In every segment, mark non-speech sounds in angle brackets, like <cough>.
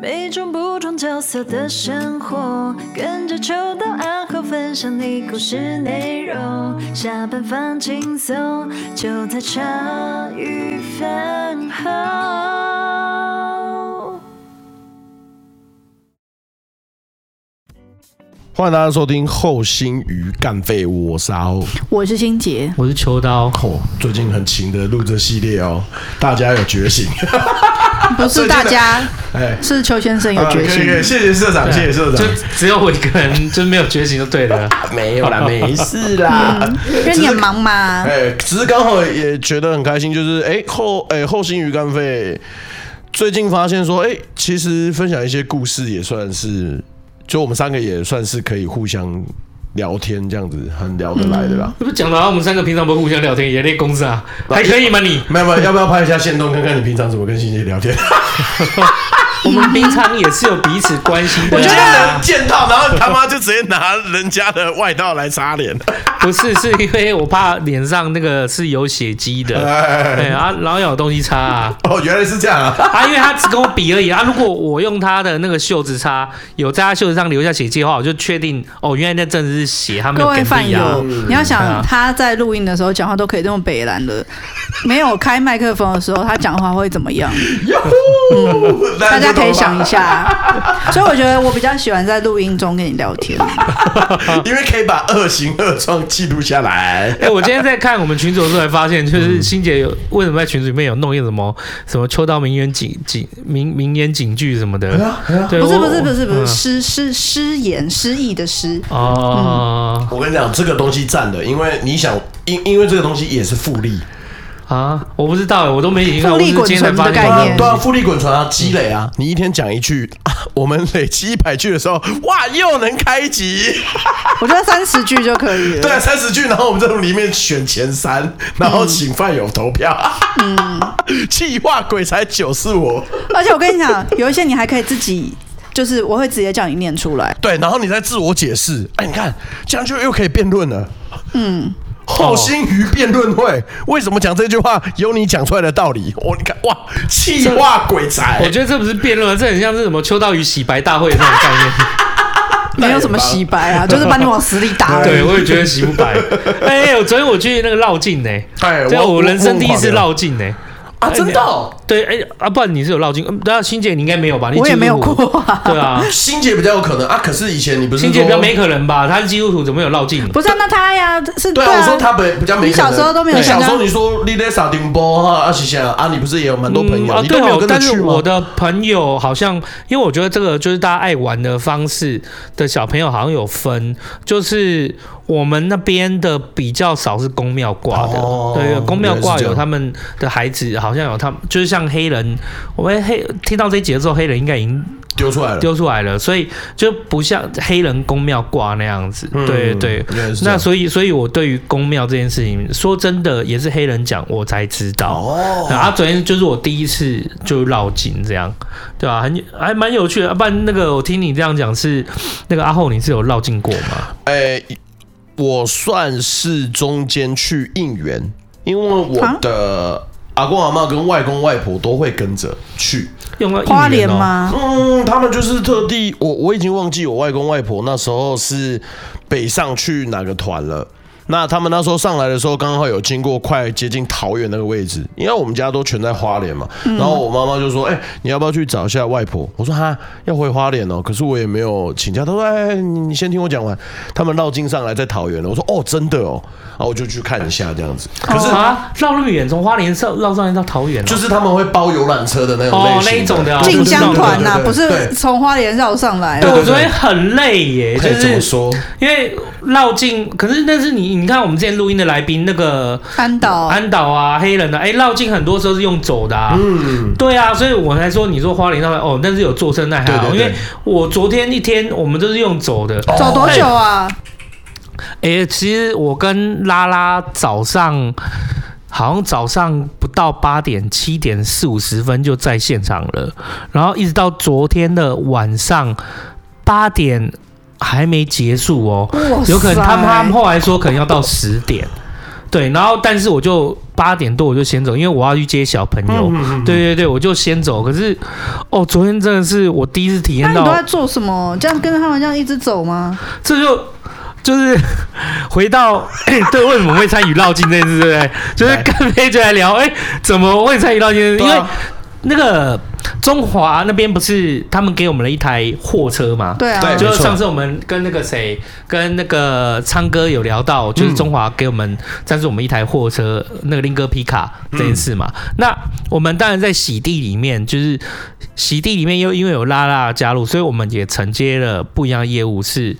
每种不同角色的生活，跟着秋刀暗号分享你故事内容。下班放轻松，就在茶余饭后。欢迎大家收听《后心鱼干废》，我是阿后，我是心洁，我是秋刀。哦，最近很勤的录这系列哦，大家有觉醒。<laughs> 不是大家，哎，是邱先生有觉醒。谢谢社长，谢谢社长。就只有我一个人，就没有觉醒就对了。<laughs> 没有啦，没事啦，因为你很忙嘛。哎，只是刚好也觉得很开心，就是哎后哎后心鱼肝肺，最近发现说，哎，其实分享一些故事也算是，就我们三个也算是可以互相。聊天这样子很聊得来的啦。不是讲了啊，我们三个平常不互相聊天，也练公司啊，还可以吗你？没有没有，要不要拍一下线动，看看你平常怎么跟欣姐聊天？<laughs> 我们平常也是有彼此关心的。我觉得见到，然后他妈就直接拿人家的外套来擦脸。<laughs> 不是，是因为我怕脸上那个是有血迹的，对啊，然后有东西擦啊。哦，原来是这样啊！啊，因为他只跟我比而已啊。如果我用他的那个袖子擦，有在他袖子上留下血迹的话，我就确定哦，原来那阵子是血，他没有给力啊。你要想他在录音的时候讲话都可以这么北蓝的，没有开麦克风的时候他讲话会怎么样？<laughs> 嗯，大家。可以想一下，<laughs> 所以我觉得我比较喜欢在录音中跟你聊天，<laughs> 因为可以把恶行恶状记录下来。哎，我今天在看我们群组的时候，才发现就是欣姐有为什么在群组里面有弄一个什么什么秋刀名言警警名名言警句什么的？对，不是不是不是不是失失失言失意的失哦。我跟你讲，这个东西占的，因为你想，因因为这个东西也是复利。啊，我不知道，我都没听过。复利滚存的概念，对啊，复利滚存啊，积累啊。你一天讲一句，我们累积一百句的时候，哇，又能开集。<laughs> 我觉得三十句就可以了。对啊，三十句，然后我们这种里面选前三，然后请饭友投票。嗯，<laughs> 气话鬼才九是我。而且我跟你讲，有一些你还可以自己，就是我会直接叫你念出来。对，然后你再自我解释。哎，你看，这样就又可以辩论了。嗯。后心鱼辩论会，为什么讲这句话？有你讲出来的道理。我你看，哇，气化鬼才！我觉得这不是辩论，这很像是什么秋刀鱼洗白大会的那种概念。<laughs> 没有什么洗白啊，<laughs> 就是把你往死里打。对，我也觉得洗不白。哎，欸昨天我去那个绕境呢，哎，我我人生第一次绕境呢。啊，真的、哦？对，哎、欸，啊，不然你是有绕境？嗯，对啊，心姐你应该没有吧？你我也没有过、啊。对啊，<laughs> 心姐比较有可能啊。可是以前你不是心姐比较没可能吧？他是基督徒，怎么有绕境？不是、啊，那他呀，是对啊。我说他比比较没可能。你小时候都没有。小时候你说你在沙丁波哈啊，是啊，你不是也有蛮多朋友？啊，对哦。但是我的朋友好像，因为我觉得这个就是大家爱玩的方式的小朋友好像有分，就是。我们那边的比较少是公庙挂的，哦、对，公庙挂有他们的孩子，好像有他们，就是像黑人，我们黑听到这一节之后，黑人应该已经丢出来了，丢出来了，所以就不像黑人公庙挂那样子，嗯、对对。那所以，所以我对于公庙这件事情，说真的，也是黑人讲我才知道。哦，啊，昨天就是我第一次就绕境这样，对吧、啊？很还蛮有趣的。不然那个我听你这样讲是那个阿后，你是有绕境过吗？哎、欸。我算是中间去应援，因为我的阿公阿妈跟外公外婆都会跟着去。用花莲吗？嗯，他们就是特地，我我已经忘记我外公外婆那时候是北上去哪个团了。那他们那时候上来的时候，刚好有经过快接近桃园那个位置，因为我们家都全在花莲嘛。然后我妈妈就说：“哎，你要不要去找一下外婆？”我说：“哈，要回花莲哦。”可是我也没有请假。他说：“哎，你先听我讲完。”他们绕境上来在桃园了。我说：“哦，真的哦。”然后我就去看一下这样子。可是啊，绕那么远，从花莲绕绕上来到桃园，就是他们会包游览车的那种类型，那一种的进香团呐，不是从花莲绕上来。对，我觉得很累耶，就是怎么说？因为绕境，可是那是你，你看我们之前录音。的来宾那个安岛安岛啊，黑人的哎，绕境很多时候是用走的啊，嗯，对啊，所以我才说你说花莲上面哦，但是有坐车那还好，因为我昨天一天我们都是用走的，走多久啊？哎，其实我跟拉拉早上好像早上不到八点七点四五十分就在现场了，然后一直到昨天的晚上八点。还没结束哦，有可能他们他们后来说可能要到十点，对，然后但是我就八点多我就先走，因为我要去接小朋友。对对对，我就先走。可是哦，昨天真的是我第一次体验到。那你都在做什么？这样跟着他们这样一直走吗？这就就是回到 <coughs> 对，为什么会参与绕境这件事？对不对？就是跟佩就来聊，哎，怎么会参与绕境？因为那个。中华那边不是他们给我们了一台货车吗？对啊，就是上次我们跟那个谁，跟那个昌哥有聊到，就是中华给我们赞助我们一台货车，那个林哥皮卡这件事嘛。嗯、那我们当然在洗地里面，就是洗地里面又因为有拉拉加入，所以我们也承接了不一样的业务，是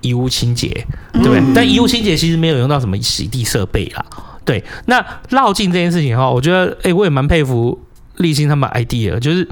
衣物清洁，对不对？嗯、但衣物清洁其实没有用到什么洗地设备啦。对，那绕境这件事情哈，我觉得哎、欸，我也蛮佩服。立新他们 idea 就是，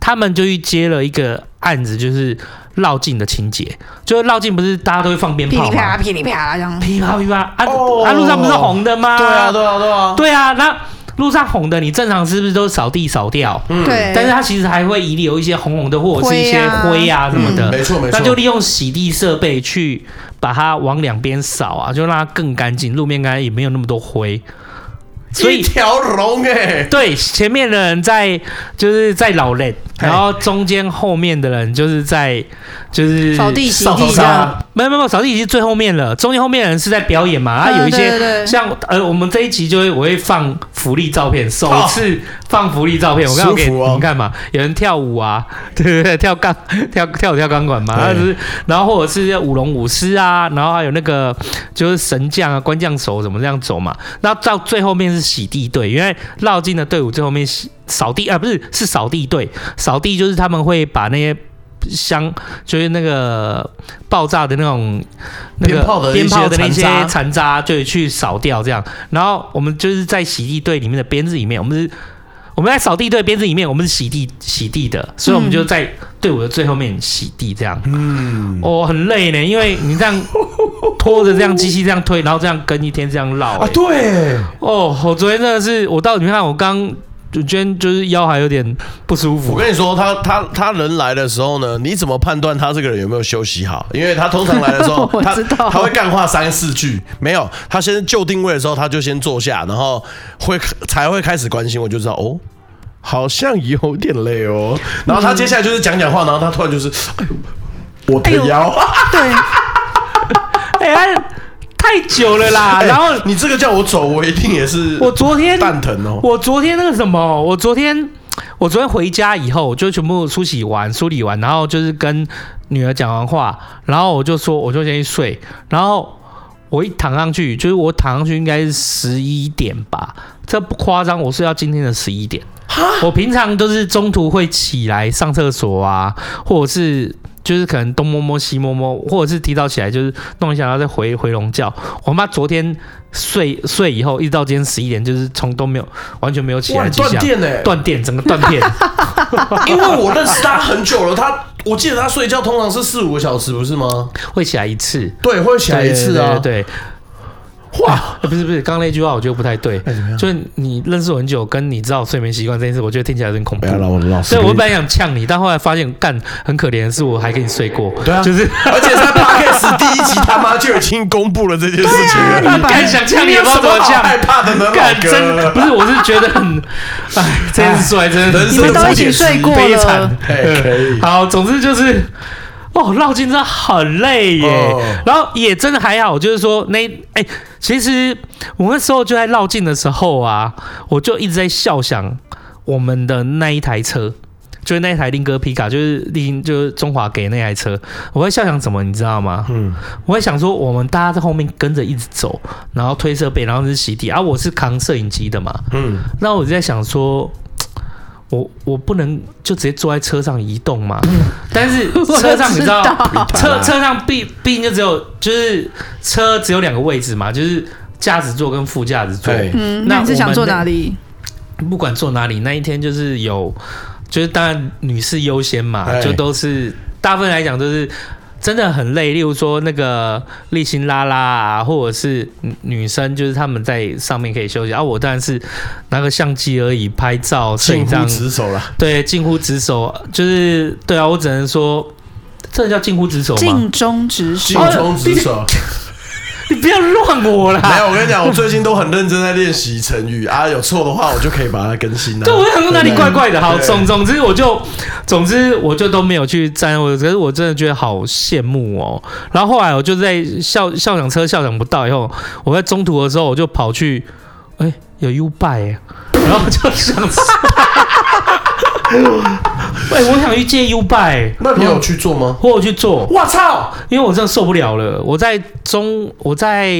他们就去接了一个案子，就是绕境的情节。就是绕境不是大家都会放鞭炮吗？噼里啪啦，噼里啪啦这样。噼啪噼啪啊！啊，路上不是红的吗？对啊，对啊，对啊。对啊，那路上红的，你正常是不是都扫地扫掉？嗯。对。但是它其实还会遗留一些红红的，或者是一些灰啊什么的。没错没错。那就利用洗地设备去把它往两边扫啊，就让它更干净，路面干净也没有那么多灰。所以一条龙哎，对，前面的人在就是在老练，然后中间后面的人就是在就是扫地洗地啊，没有没有扫地已经最后面了，中间后面的人是在表演嘛，啊有一些像呃我们这一集就会我会放福利照片，首次放福利照片，我刚刚给你们看嘛，有人跳舞啊，对 <laughs> 对对，跳钢 <laughs> 跳跳舞跳钢管嘛，然后是然后或者是舞龙舞狮啊，然后还有那个就是神将啊官将手怎么这样走嘛，那到最后面是。洗地队，因为绕进的队伍最后面洗扫地啊，不是是扫地队，扫地就是他们会把那些香，就是那个爆炸的那种那个鞭炮的那些残渣，就去扫掉这样。然后我们就是在洗地队里面的编制里面，我们是我们在扫地队编制里面，我们是洗地洗地的，所以我们就在队伍的最后面洗地这样。嗯，哦，很累呢，因为你这样。拖着这样机器这样推，然后这样跟一天这样绕、欸、啊！对哦，我昨天真的是，我到你看我刚，我今天就是腰还有点不舒服。我跟你说，他他他人来的时候呢，你怎么判断他这个人有没有休息好？因为他通常来的时候，<laughs> 他他会干话三四句，没有，他先就定位的时候，他就先坐下，然后会才会开始关心，我就知道哦，好像有点累哦。然后他接下来就是讲讲话，然后他突然就是，我的腰，对。<laughs> 哎，太久了啦！<laughs> 然后你这个叫我走，我一定也是。我昨天蛋疼哦。我昨天那个什么，我昨天我昨天回家以后，就全部梳洗完、梳理完，然后就是跟女儿讲完话，然后我就说，我就先去睡。然后我一躺上去，就是我躺上去应该是十一点吧，这不夸张，我睡到今天的十一点。我平常都是中途会起来上厕所啊，或者是。就是可能东摸摸西摸摸，或者是提早起来就是弄一下，然后再回回笼觉。我妈昨天睡睡以后，一直到今天十一点，就是从都没有完全没有起来迹象。断电呢？断电，整个断电。<laughs> 因为我认识他很久了，他我记得他睡觉通常是四五个小时，不是吗？会起来一次。对，会起来一次啊。对。对哇，不是不是，刚刚那句话我觉得不太对。就是你认识我很久，跟你知道睡眠习惯这件事，我觉得听起来有点恐怖。所以我本来想呛你，但后来发现干很可怜的是，我还跟你睡过。对啊，就是而且在 <laughs> Podcast 第一集他妈就已经公布了这件事情了。你敢想呛你，有什么呛？害怕的呢？干真不是，我是觉得很，<laughs> 哎，这件事还真的，你们都一起睡过了。可以。好，总之就是。哦，绕境真的很累耶，哦、然后也真的还好，就是说那哎、欸，其实我那时候就在绕境的时候啊，我就一直在笑想我们的那一台车，就是那一台林哥皮卡，就是林就是中华给那台车，我会笑想什么，你知道吗？嗯，我会想说我们大家在后面跟着一直走，然后推设备，然后是洗地，而、啊、我是扛摄影机的嘛，嗯，那我就在想说。我我不能就直接坐在车上移动嘛？但是 <laughs> 车上你知道，<laughs> 车车上毕毕竟就只有就是车只有两个位置嘛，就是驾驶座跟副驾驶座。嗯，那你是想坐哪里？不管坐哪里，那一天就是有，就是当然女士优先嘛，就都是大部分来讲都是。真的很累，例如说那个立新拉拉啊，或者是女生，就是他们在上面可以休息，而、啊、我当然是拿个相机而已，拍照，近乎职守了。对，近乎职守，就是对啊，我只能说，这叫近乎职守吗？尽忠职守，尽忠职守。<laughs> 你不要乱我啦！没有，我跟你讲，我最近都很认真在练习成语啊，有错的话我就可以把它更新了。<laughs> 对，我想说哪里怪怪的。好，总总之我就，总之我就都没有去沾。我可是我真的觉得好羡慕哦。然后后来我就在校校长车校长不到以后，我在中途的时候我就跑去，哎，有 U bike，然后就想。<laughs> 哎，我想去借 U bike，那你有去做吗？我有去做。我操！因为我真的受不了了。我在中，我在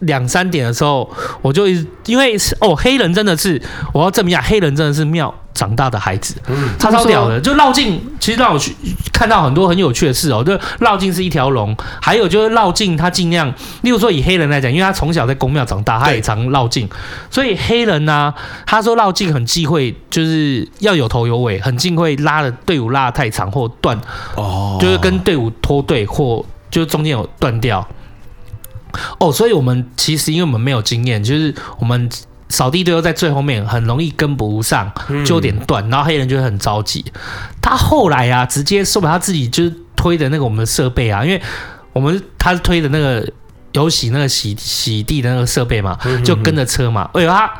两三点的时候，我就因为哦，黑人真的是，我要证明一下，黑人真的是妙。长大的孩子，嗯，超超屌的，就绕境，其实让我去看到很多很有趣的事哦。就绕境是一条龙，还有就是绕境，他尽量，例如说以黑人来讲，因为他从小在公庙长大，他也常绕境，所以黑人呢、啊，他说绕境很忌讳，就是要有头有尾，很忌讳拉的队伍拉得太长或断，哦，就是跟队伍脱队或就是中间有断掉。哦，所以我们其实因为我们没有经验，就是我们。扫地队又在最后面，很容易跟不上，就有点断，然后黑人就很着急。他后来啊，直接说把他自己就是推的那个我们的设备啊，因为我们他是推的那个有洗那个洗洗地的那个设备嘛，就跟着车嘛。哎呦，他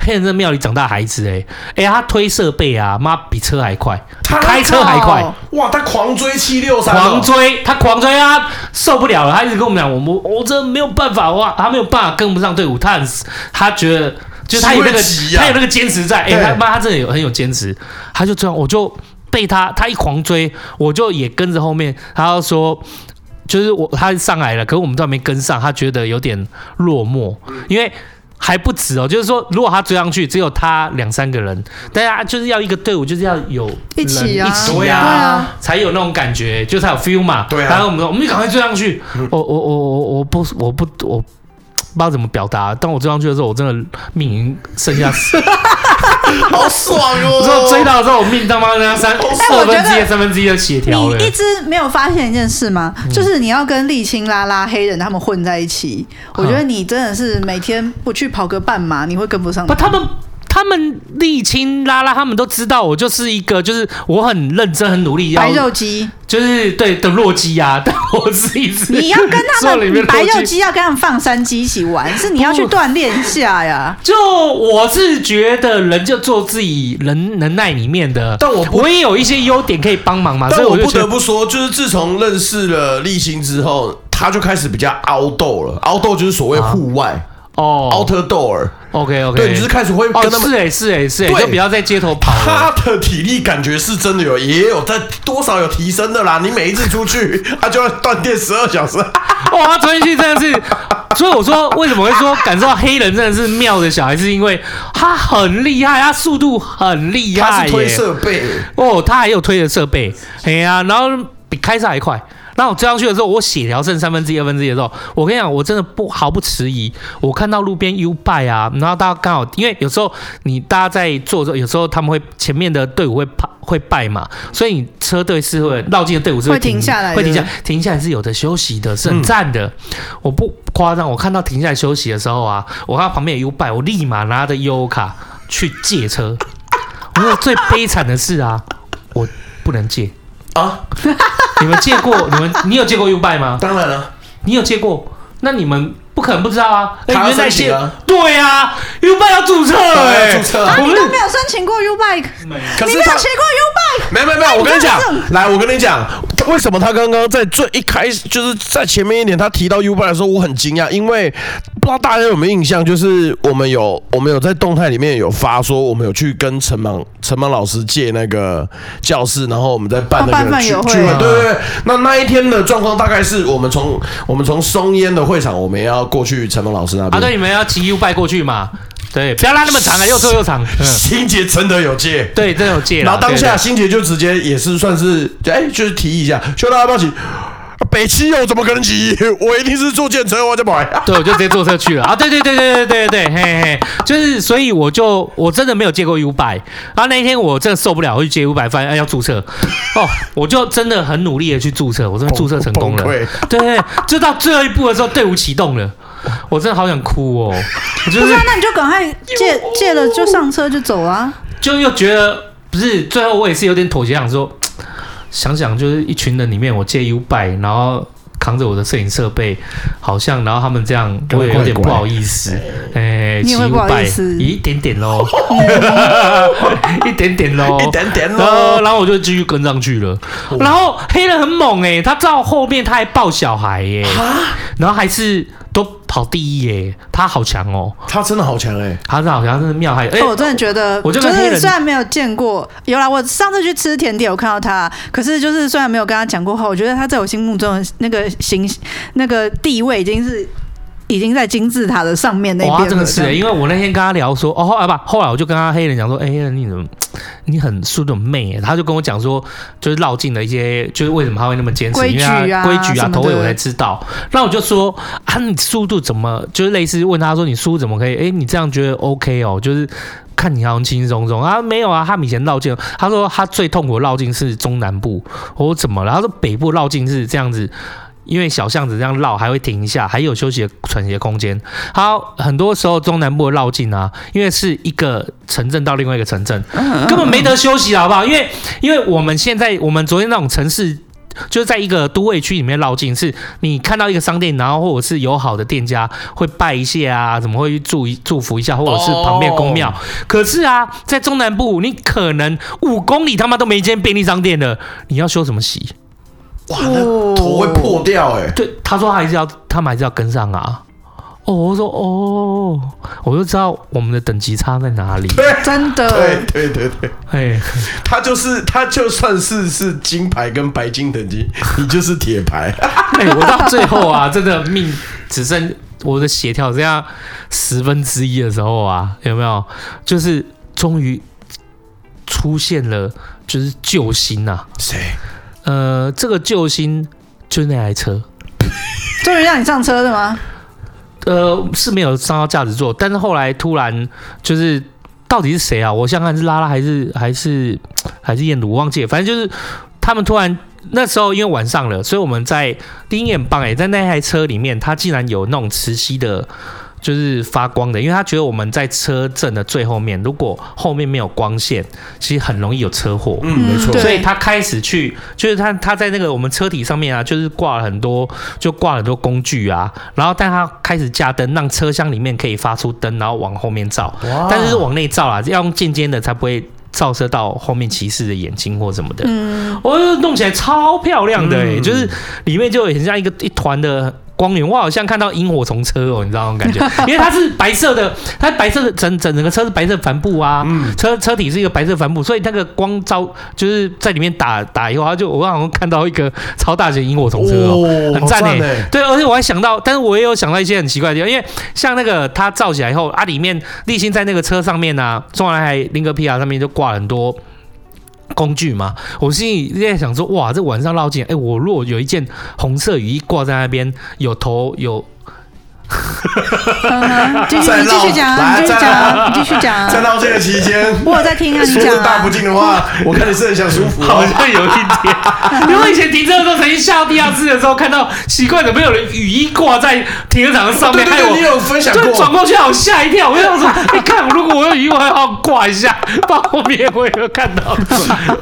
黑人在庙里长大孩子哎，哎他推设备啊，妈比车还快，开车还快。哇，他狂追七六三，狂追他狂追啊，受不了了，他一直跟我们讲，我们我真的没有办法哇，他没有办法跟不上队伍，他很他觉得。就他有那个，他有那个坚持在，哎，他妈，他真的有很有坚持，他就这样，我就被他，他一狂追，我就也跟着后面，他就说，就是我他上来了，可是我们都还没跟上，他觉得有点落寞，因为还不止哦，就是说，如果他追上去，只有他两三个人，大家就是要一个队伍，就是要有一起啊，一起啊，才有那种感觉，就才有 feel 嘛，对啊，然后我们说，我们就赶快追上去，我我我我我不我不我。不知道怎么表达。当我追上去的时候，我真的命已经剩下四，<laughs> 好爽哦！之后追到的时候，我命他妈剩下三二分之一、三分之一的血条了。你一直没有发现一件事吗？嗯、就是你要跟沥青拉拉黑人他们混在一起，嗯、我觉得你真的是每天不去跑个半马，你会跟不上。不，他们。他们沥青拉拉，他们都知道我就是一个，就是我很认真、很努力要。白肉鸡就是对的弱鸡啊，<laughs> 但我是一直你要跟他们 <laughs> 白肉鸡要跟他们放山鸡一起玩，是你要去锻炼一下呀。就我是觉得人就做自己能能耐里面的，但我我也有一些优点可以帮忙嘛。所以我不得不说，就是自从认识了丽青之后，他就开始比较 outdoor 了。outdoor 就是所谓户外哦，outdoor。OK OK，对，你就是开始会跟他们、哦、是哎是哎是哎，就不要在街头跑。他的体力感觉是真的有，也有在多少有提升的啦。你每一次出去，他就要断电十二小时。<laughs> 哇，他穿进去真的是，所以我说为什么会说感受到黑人真的是妙的小孩，是因为他很厉害，他速度很厉害，他是推设备哦，他还有推的设备，哎呀、啊，然后比开车还快。那我追上去的时候，我血条剩三分之一、二分之一的时候，我跟你讲，我真的不毫不迟疑。我看到路边 U bike 啊，然后大家刚好，因为有时候你大家在做的时候，有时候他们会前面的队伍会跑会败嘛，所以你车队是会绕境的队伍是会停，会停下来，会停下来，停下来是有的休息的，是很赞的。嗯、我不夸张，我看到停下来休息的时候啊，我看到旁边有 U bike，我立马拿着悠游卡去借车。<laughs> 我说最悲惨的是啊，我不能借。啊！<laughs> 你们借过？你们你有借过 U-Bike 吗？当然了，你有借过？那你们不可能不知道啊！他要申请啊！对啊，U-Bike 要注册哎，注册啊！你都没有申请过 U-Bike，你没有学过 U-Bike？没有没有没有，我跟你讲，来，我跟你讲，为什么他刚刚在最一开始就是在前面一点，他提到 U-Bike 的时候，我很惊讶，因为。不知道大家有没有印象，就是我们有我们有在动态里面有发说，我们有去跟陈芒陈芒老师借那个教室，然后我们在办那个聚会，对对对。那那一天的状况大概是我们从我们从松烟的会场，我们要过去陈芒老师那边。啊，对，你们要骑 U 拜过去嘛？对，不要拉那么长啊，又臭又长。心杰真的有借，对，真的有借。然后当下心杰就直接也是算是哎，就是提议一下，说大家要不要骑？北七我怎么可能骑？我一定是坐电车，我就买。对，我就直接坐车去了啊！对对对对对对对，嘿嘿，就是所以我就我真的没有借过 U-Bike，然后那一天我真的受不了，我去借 U-Bike，发现要注册哦，我就真的很努力的去注册，我真的注册成功了。对对，就到最后一步的时候，队伍启动了，我真的好想哭哦！就是、不是、啊，那你就赶快借借了就上车就走啊！就又觉得不是，最后我也是有点妥协，想说。想想就是一群人里面，我借 U-Bike，然后扛着我的摄影设备，好像然后他们这样，我也有点不好意思，哎，你会不好意思？一点点喽，<laughs> 一点点喽，<laughs> 一点点喽，然后我就继续跟上去了。然后黑人很猛哎，他到后面他还抱小孩耶，然后还是。都跑第一耶，他好强哦，他真的好强哎，他真的好强，真的妙还。哎，我真的觉得，我就是虽然没有见过，有啦，我上次去吃甜点，我看到他，可是就是虽然没有跟他讲过话，我觉得他在我心目中的那个形那个地位已经是。已经在金字塔的上面那边了。哇，真的是，因为我那天跟他聊说，哦，后来吧，后来我就跟他黑人讲说，哎、欸，你怎么，你很速度很媚，他就跟我讲说，就是绕境的一些，就是为什么他会那么坚持，因为规矩啊，头尾我才知道。那我就说，啊，你速度怎么，就是类似问他说，你速度怎么可以？哎、欸，你这样觉得 OK 哦？就是看你好像轻轻松松啊，没有啊，他以前绕境，他说他最痛苦的绕境是中南部，我说怎么了？他说北部绕境是这样子。因为小巷子这样绕还会停一下，还有休息的喘息的空间。好，很多时候中南部的绕境啊，因为是一个城镇到另外一个城镇，根本没得休息，好不好？因为因为我们现在我们昨天那种城市，就是在一个都会区里面绕境，是你看到一个商店，然后或者是友好的店家会拜一下啊，怎么会祝祝福一下，或者是旁边公庙。可是啊，在中南部，你可能五公里他妈都没一间便利商店的，你要休什么息？哇，那头会破掉哎、欸！对，他说他还是要，他们还是要跟上啊。哦，我说哦，我就知道我们的等级差在哪里。对，真的，对对对对，哎，他就是他就算是是金牌跟白金等级，你就是铁牌。<laughs> 哎，我到最后啊，真的命只剩我的血条这样十分之一的时候啊，有没有？就是终于出现了，就是救星呐、啊。谁？呃，这个救星就是那台车，终 <laughs> 于让你上车的吗？呃，是没有上到驾驶座，但是后来突然就是到底是谁啊？我想看是拉拉还是还是还是燕鲁，我忘记了。反正就是他们突然那时候因为晚上了，所以我们在第一眼棒哎，在那台车里面，它竟然有那种磁吸的。就是发光的，因为他觉得我们在车阵的最后面，如果后面没有光线，其实很容易有车祸。嗯，没错。所以他开始去，就是他他在那个我们车体上面啊，就是挂了很多，就挂了很多工具啊。然后，但他开始加灯，让车厢里面可以发出灯，然后往后面照。哇！但是是往内照啊，要用渐尖的才不会照射到后面骑士的眼睛或什么的。嗯，我觉得弄起来超漂亮的，欸，嗯，就是里面就很像一个一团的。光源，我好像看到萤火虫车哦，你知道那种感觉？<laughs> 因为它是白色的，它白色的整整整个车是白色帆布啊，嗯、车车体是一个白色帆布，所以那个光照就是在里面打打以后，它就我好像看到一个超大型萤火虫车哦，哦很赞诶、欸。对，而且我还想到，但是我也有想到一些很奇怪的地方，因为像那个它照起来以后啊，里面立新在那个车上面啊，中华台林格皮亚上面就挂了很多。工具嘛，我心里在想说，哇，这晚上绕境，哎，我如果有一件红色雨衣挂在那边，有头有。<laughs> 继续，你继续讲，继续讲，你继续讲。在闹这个期间，<laughs> 我有在听啊，你讲。大不敬的话，<laughs> 我看你是很想舒服，好像有一点。因为以前停车的时候，曾经下到地下室的时候，看到奇怪的，没有人雨衣挂在停车场的上面。对对，你有分享过？转过去，好吓一跳。我就想说，你看，如果我有雨衣，我还好挂一下，放后面我也会看到。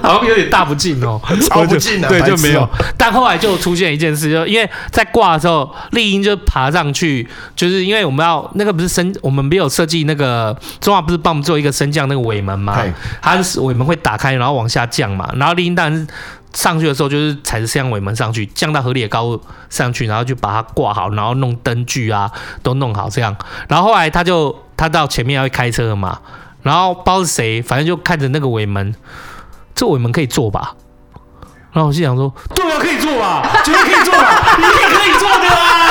好像有点大不敬哦，超不敬的，对，就没有。但后来就出现一件事，就因为在挂的时候，丽英就爬上去。就是因为我们要那个不是升，我们没有设计那个中华不是帮我们做一个升降那个尾门嘛？它是尾门会打开，然后往下降嘛。然后丽英当然是上去的时候就是踩着升降尾门上去，降到合理的高度上去，然后就把它挂好，然后弄灯具啊都弄好这样。然后后来他就他到前面要开车了嘛，然后不知道是谁，反正就看着那个尾门，这尾门可以坐吧？然后我就想说，对啊，可以坐吧，绝对可以坐吧，一定可以坐的啊，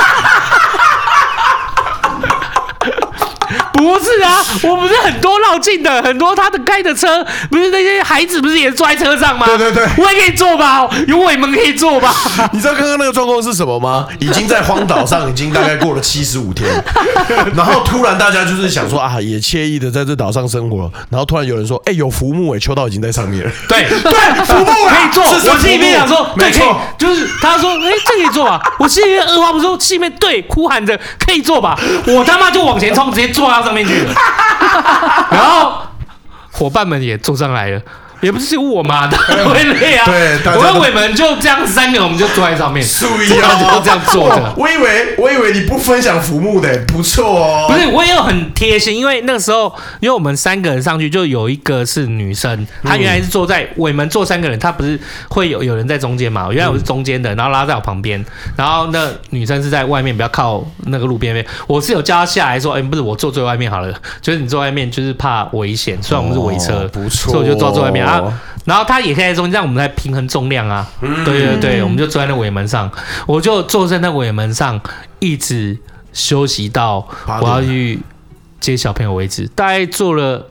不是啊，我不是很多绕境的，很多他的开的车，不是那些孩子，不是也坐在车上吗？对对对，我也可以坐吧，有尾门可以坐吧？<laughs> 你知道刚刚那个状况是什么吗？<laughs> 已经在荒岛上已经大概过了七十五天，<laughs> 然后突然大家就是想说啊，也惬意的在这岛上生活，然后突然有人说，哎、欸，有浮木哎，秋道已经在上面了。对对，浮木可以坐。我心里面想说，没错，就是他说，哎、欸，这可以坐吧？我心里面二话不说，心里面对哭喊着可以坐吧？我他妈就往前冲，直接坐到上面去了。<laughs> 然后伙伴们也坐上来了，也不是有我嘛，他会累啊。对，我跟伟门就这样三个，我们就坐在上面，注意啊，就这样坐着。<laughs> 我以为我以为你不分享浮木的，不错哦。不是，我也有很贴心，因为那个时候，因为我们三个人上去，就有一个是女生，她原来是坐在尾门坐三个人，她不是会有有人在中间嘛？原来我是中间的，然后拉在我旁边，然后那女生是在外面，比较靠那个路边边。我是有叫她下来说，哎，不是我坐最外面好了，就是你坐外面就是怕危险，虽然我们是围车，不错，所以我就坐最外面啊。然后他也可以在中间，这样我们来平衡重量啊。嗯、对对对，我们就坐在那尾门上，我就坐在那尾门上，一直休息到我要去接小朋友为止。大概坐了，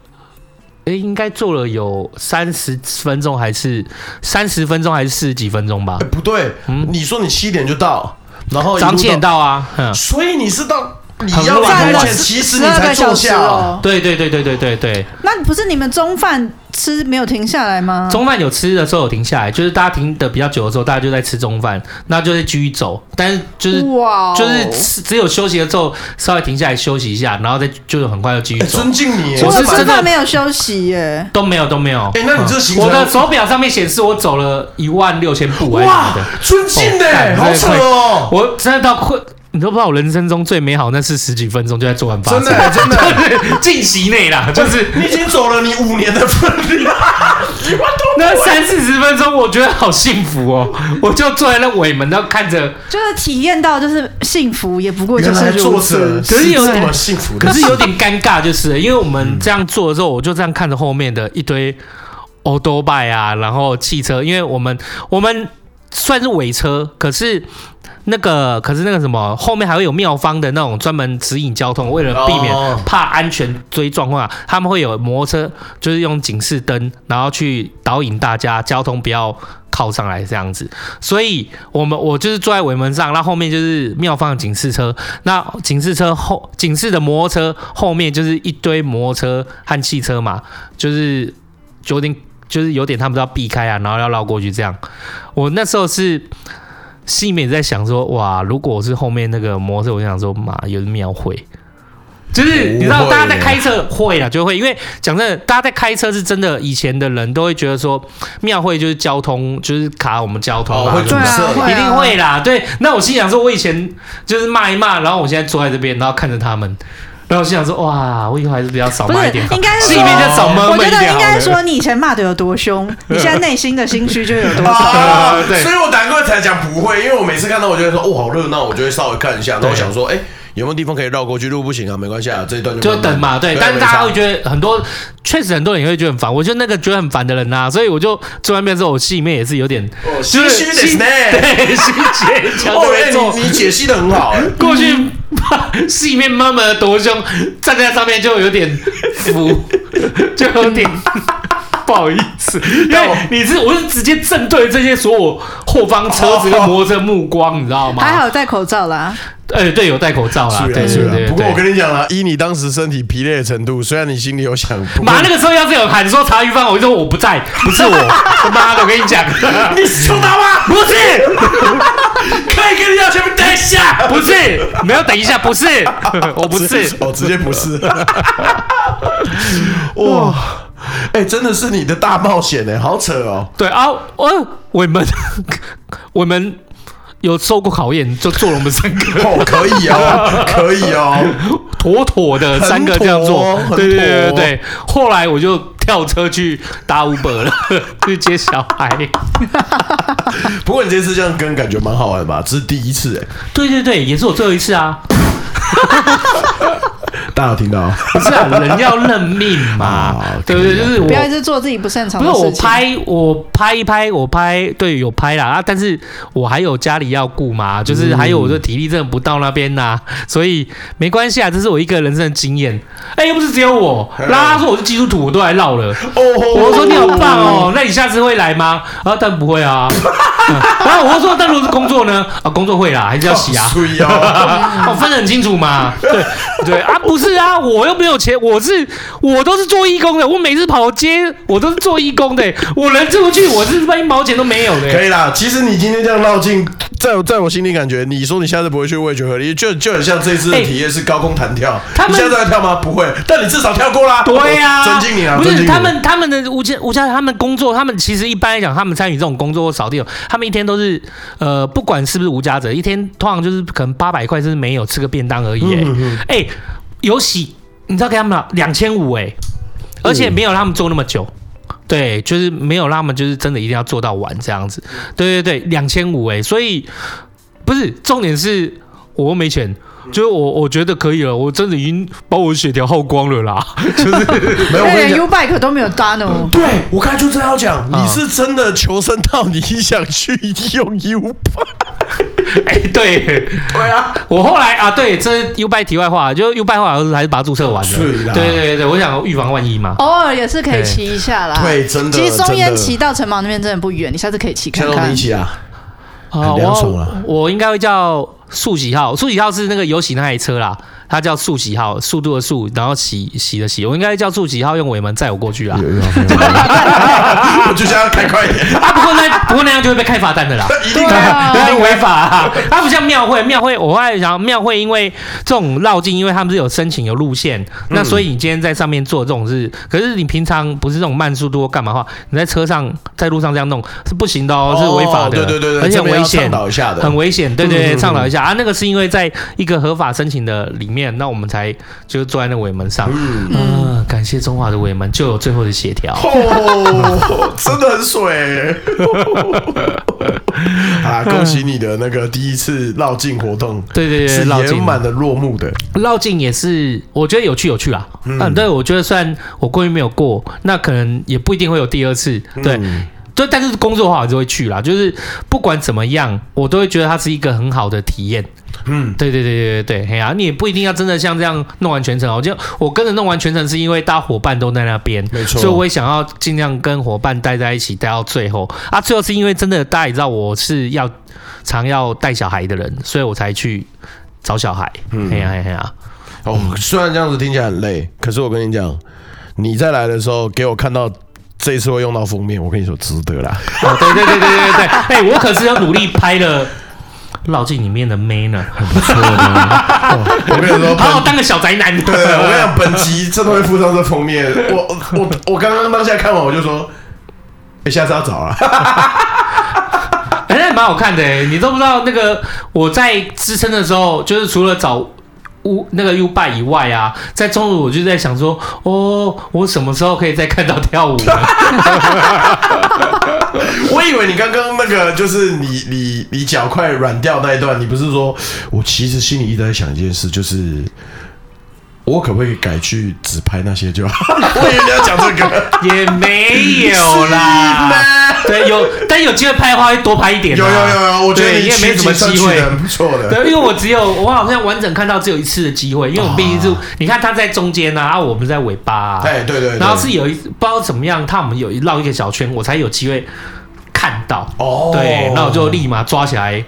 哎，应该坐了有三十分钟，还是三十分钟，还是四十几分钟吧？不对，嗯，你说你七点就到，然后早点到啊，所以你是到。你要站了其实你才坐下哦。对对对对对对对。那不是你们中饭吃没有停下来吗？中饭有吃的时候有停下来，就是大家停的比较久的时候，大家就在吃中饭，那就是继续走。但是就是哇，就是只有休息的时候稍微停下来休息一下，然后再就是很快就继续走。尊敬你，我是真的没有休息耶，都没有都没有。哎，那你这行程，我的手表上面显示我走了一万六千步。哇，尊敬的，好扯哦！我真的到困。你都不知道我人生中最美好那是十几分钟就在做完发真的真的。<laughs> 近期内啦，就是你已经走了你五年的分量，<laughs> 那三四十分钟我觉得好幸福哦，我就坐在那尾门，然后看着，就是体验到就是幸福，也不过就是坐着，可是有点幸福，可是有点尴尬，就是因为我们这样做的时候，我就这样看着后面的一堆欧多拜啊，然后汽车，因为我们我们算是尾车，可是。那个可是那个什么，后面还会有妙方的那种专门指引交通，为了避免怕安全追撞啊，他们会有摩托车，就是用警示灯，然后去导引大家交通不要靠上来这样子。所以我们我就是坐在尾门上，那后面就是妙方的警示车，那警示车后警示的摩托车后面就是一堆摩托车和汽车嘛，就是有点就是有点他们都要避开啊，然后要绕过去这样。我那时候是。心里面在想说，哇，如果我是后面那个摩托车，我就想说，妈，有庙会，就是你知道，大家在开车会了就会，因为讲真的，大家在开车是真的，以前的人都会觉得说，庙会就是交通，就是卡我们交通嘛，对啊，一定会啦。对，那我心想说，我以前就是骂一骂，然后我现在坐在这边，然后看着他们。然后我心想说，哇，我以后还是比较少骂一点，应该是说，我觉得应该说，你以前骂的有多凶，<laughs> 你现在内心的心虚就有多 <laughs> 少。对，所以我难怪才讲不会，因为我每次看到，我就会说，哦，好热闹，我就会稍微看一下。然后我想说，哎，有没有地方可以绕过去？如果不行啊，没关系啊，这一段就等嘛。对，但是大家会觉得很多，确实很多人也会觉得很烦。我觉得那个觉得很烦的人呐，所以我就坐外面之后，我心里面也是有点心虚的，<laughs> 对，心虚。哦，哎，你你解析的很好，过去。<laughs> 心里面妈妈的多凶，站在上面就有点服，<laughs> 就有点不好意思，<laughs> 因为你是我是直接正对这些所有后方车子跟摩托车目光，你知道吗？还好戴口罩啦。哎，对，有戴口罩啦。对对对。不过我跟你讲了，以你当时身体疲累的程度，虽然你心里有想，妈那个时候要是有喊说茶余饭，我就说我不在，不是我，妈的，我跟你讲，你是冲他妈？不是。可以跟你要前面等一下，不是，没有等一下，不是，我不是，我直接不是。哇，<laughs> 哎、欸，真的是你的大冒险哎，好扯哦。对啊，我我们我们有受过考验，就做了我们三个，哦，可以哦，可以哦，<laughs> 妥妥的三个这样做，对对对对。后来我就。跳车去打 Uber 了，<laughs> 去接小孩。不过你这次这样跟感觉蛮好玩吧？这是第一次哎。对对对，也是我最后一次啊。<laughs> 大家有听到？不是啊，人要认命嘛，<laughs> 对不对？就是不要一直做自己不擅长的事情。不是我拍，我拍一拍，我拍，对，有拍啦啊！但是我还有家里要顾嘛，就是还有我的体力真的不到那边呐，所以没关系啊，这是我一个人生的经验。哎，又不是只有我，拉拉说我是基督徒，我都来绕了。哦，我说你好棒哦，那你下次会来吗？啊，但不会啊。然 <laughs> 后我说，但如果是工作呢？啊，工作会啦，还是要洗啊。我分得很清楚嘛。对 <laughs> 对啊，不是啊，我又没有钱，我是我都是做义工的，我每次跑街我都是做义工的，我能出去，我是一毛钱都没有的。可以啦，其实你今天这样绕进，在我在我心里感觉，你说你下次不会去，我也觉得合理，就就很像这次的体验是高空弹跳。他们你现在在跳吗？不会，但你至少跳过啦。对呀，尊敬你啊！不是他们他们的无家无家，他们工作，他们其实一般来讲，他们参与这种工作或扫地，他们一天都是呃，不管是不是无家者，一天通常就是可能八百块，甚至没有吃个便当而已。哎，有喜，你知道给他们两千五哎，而且没有让他们做那么久。对，就是没有那么就是真的一定要做到完这样子。对对对，两千五哎，所以不是重点是我又没钱，就是我我觉得可以了，我真的已经把我血条耗光了啦。<laughs> 就是没有，连 U bike 都没有搭呢。对，我刚才就这样讲，你是真的求生到你想去用 U bike。<laughs> 哎，对，对啊，我后来啊，对，这是 U bike 题外话，就 U bike 后来还是把它注册完了。对对对对，我想预防万一嘛。偶尔也是可以骑一下啦。对，真的。其实松烟骑到城堡那边真的不远，你下次可以骑看看。下次一起啊。啊，我我应该会叫速喜号，速喜号是那个油喜那台车啦。它叫速喜号，速度的速，然后喜喜的喜，我应该叫速喜号用尾门载我过去啊。<laughs> 我就想要开快一点。啊！不过那不过那样就会被开罚单的啦，<laughs> 一定啊，一定违法啊！它不像庙会，庙会我后来想庙会，因为这种绕境，因为他们是有申请有路线，那所以你今天在上面做这种事，可是你平常不是这种慢速度干嘛的话，你在车上在路上这样弄是不行的哦，是违法的，对对对，而且危险，很危险，对对对，倡导一下。啊，那个是因为在一个合法申请的里面。那我们才就坐在那尾门上，嗯，嗯，感谢中华的尾门，就有最后的协调，哦，<laughs> 真的很水，<laughs> 啊，恭喜你的那个第一次绕境活动，对对对，是圆满的落幕的，绕境也是我觉得有趣有趣啊，嗯，对，我觉得虽然我过去没有过，那可能也不一定会有第二次，对。嗯就但是工作的话，我就会去啦。就是不管怎么样，我都会觉得它是一个很好的体验。嗯，对对对对对对，嘿啊，你也不一定要真的像这样弄完全程哦。就我跟着弄完全程，是因为大家伙伴都在那边，没错。所以我也想要尽量跟伙伴待在一起，待到最后啊。最后是因为真的大家也知道我是要常要带小孩的人，所以我才去找小孩。嗯，嘿呀嘿呀。哦，虽然这样子听起来很累，可是我跟你讲，你再来的时候给我看到。这一次会用到封面，我跟你说值得啦。<laughs> 哦，对对对对对对，哎，我可是要努力拍了绕境里面的妹呢，很不错的。<laughs> 我跟你说，<laughs> 好好当个小宅男。对，我跟你讲，本集真的会附上这封面。我我我刚刚当下看完，我就说，哎，下次要找了。哎，那蛮好看的，你都不知道那个我在支撑的时候，就是除了找。U 那个 U 拜以外啊，在中午我就在想说，哦，我什么时候可以再看到跳舞啊？<laughs> 我以为你刚刚那个就是你你你脚快软掉那一段，你不是说我其实心里一直在想一件事，就是。我可不可以改去只拍那些就好？<laughs> 我以为你要讲这个，也没有啦。对，有，但有机会拍的话，会多拍一点。有有有有，我觉得你也没什么机会，很不错的。对，因为我只有我好像完整看到只有一次的机会，因为我毕竟是你看他在中间啊，我们在尾巴啊。对对对。然后是有一不知道怎么样，他们有一绕一个小圈，我才有机会看到。哦。对，那我就立马抓起来。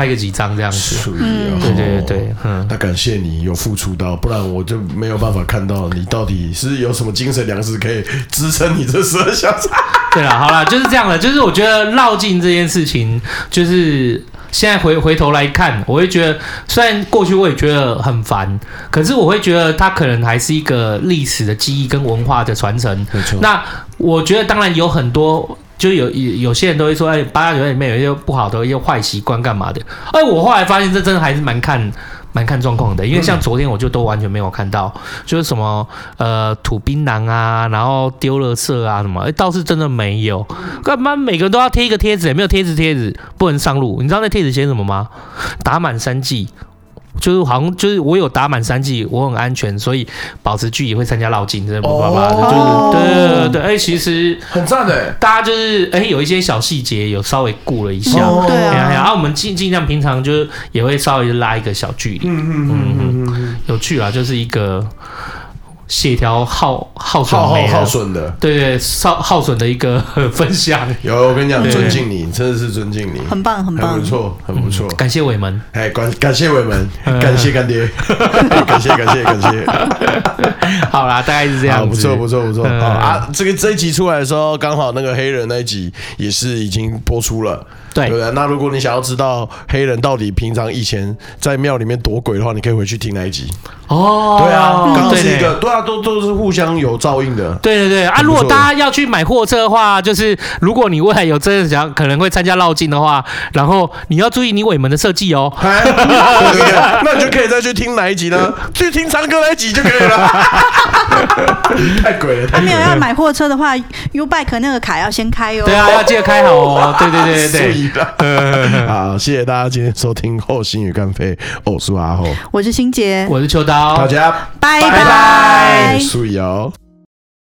拍个几张这样子，嗯，对对对对，嗯，那感谢你有付出到，不然我就没有办法看到你到底是有什么精神粮食可以支撑你这十二小时。<laughs> 对了，好了，就是这样的，就是我觉得绕境这件事情，就是现在回回头来看，我会觉得虽然过去我也觉得很烦，可是我会觉得它可能还是一个历史的记忆跟文化的传承。没错，那我觉得当然有很多。就有有有些人都会说，哎，八加九里面有一些不好的一些坏习惯，干嘛的？哎，我后来发现这真的还是蛮看蛮看状况的，因为像昨天我就都完全没有看到，就是什么呃吐槟榔啊，然后丢了色啊什么，哎，倒是真的没有。干嘛每个人都要贴一个贴纸？也没有贴纸，贴纸不能上路。你知道那贴纸写什么吗？打满三剂。就是好像就是我有打满三剂，我很安全，所以保持距离会参加绕境，真的不爸爸就是对对对，哎，其实很赞的，大家就是哎有一些小细节有稍微顾了一下，对啊，然后我们尽尽量平常就是也会稍微拉一个小距离，嗯嗯嗯嗯，有趣啊，就是一个。血条耗耗损耗耗损的，对对，耗耗损的一个 <laughs> 分享。有，我跟你讲，尊敬你，真的是尊敬你，很棒，很棒，很不错，很不错。感谢伟门，哎，感感谢伟门，<laughs> 感谢干爹，感谢感谢感谢。<laughs> 好啦，大概是这样，不错不错不错。好啊，这个这一集出来的时候，刚好那个黑人那一集也是已经播出了。对对不对？那如果你想要知道黑人到底平常以前在庙里面躲鬼的话，你可以回去听那一集。哦，对啊，刚刚是一个，对，对啊，都都是互相有照应的。对对对啊！如果大家要去买货车的话，就是如果你未来有真的想可能会参加绕境的话，然后你要注意你尾门的设计哦。<laughs> 对对对，那你就可以再去听哪一集呢？<laughs> 去听唱歌那一集就可以了。<laughs> 太鬼了！他没有要买货车的话，U Bike 那个卡要先开哦。对啊，要记得开好哦。对对对对对。<laughs> 好，谢谢大家今天收听后心与干飞，我是阿后，我是心杰，我是秋刀。大家拜拜，注意哦。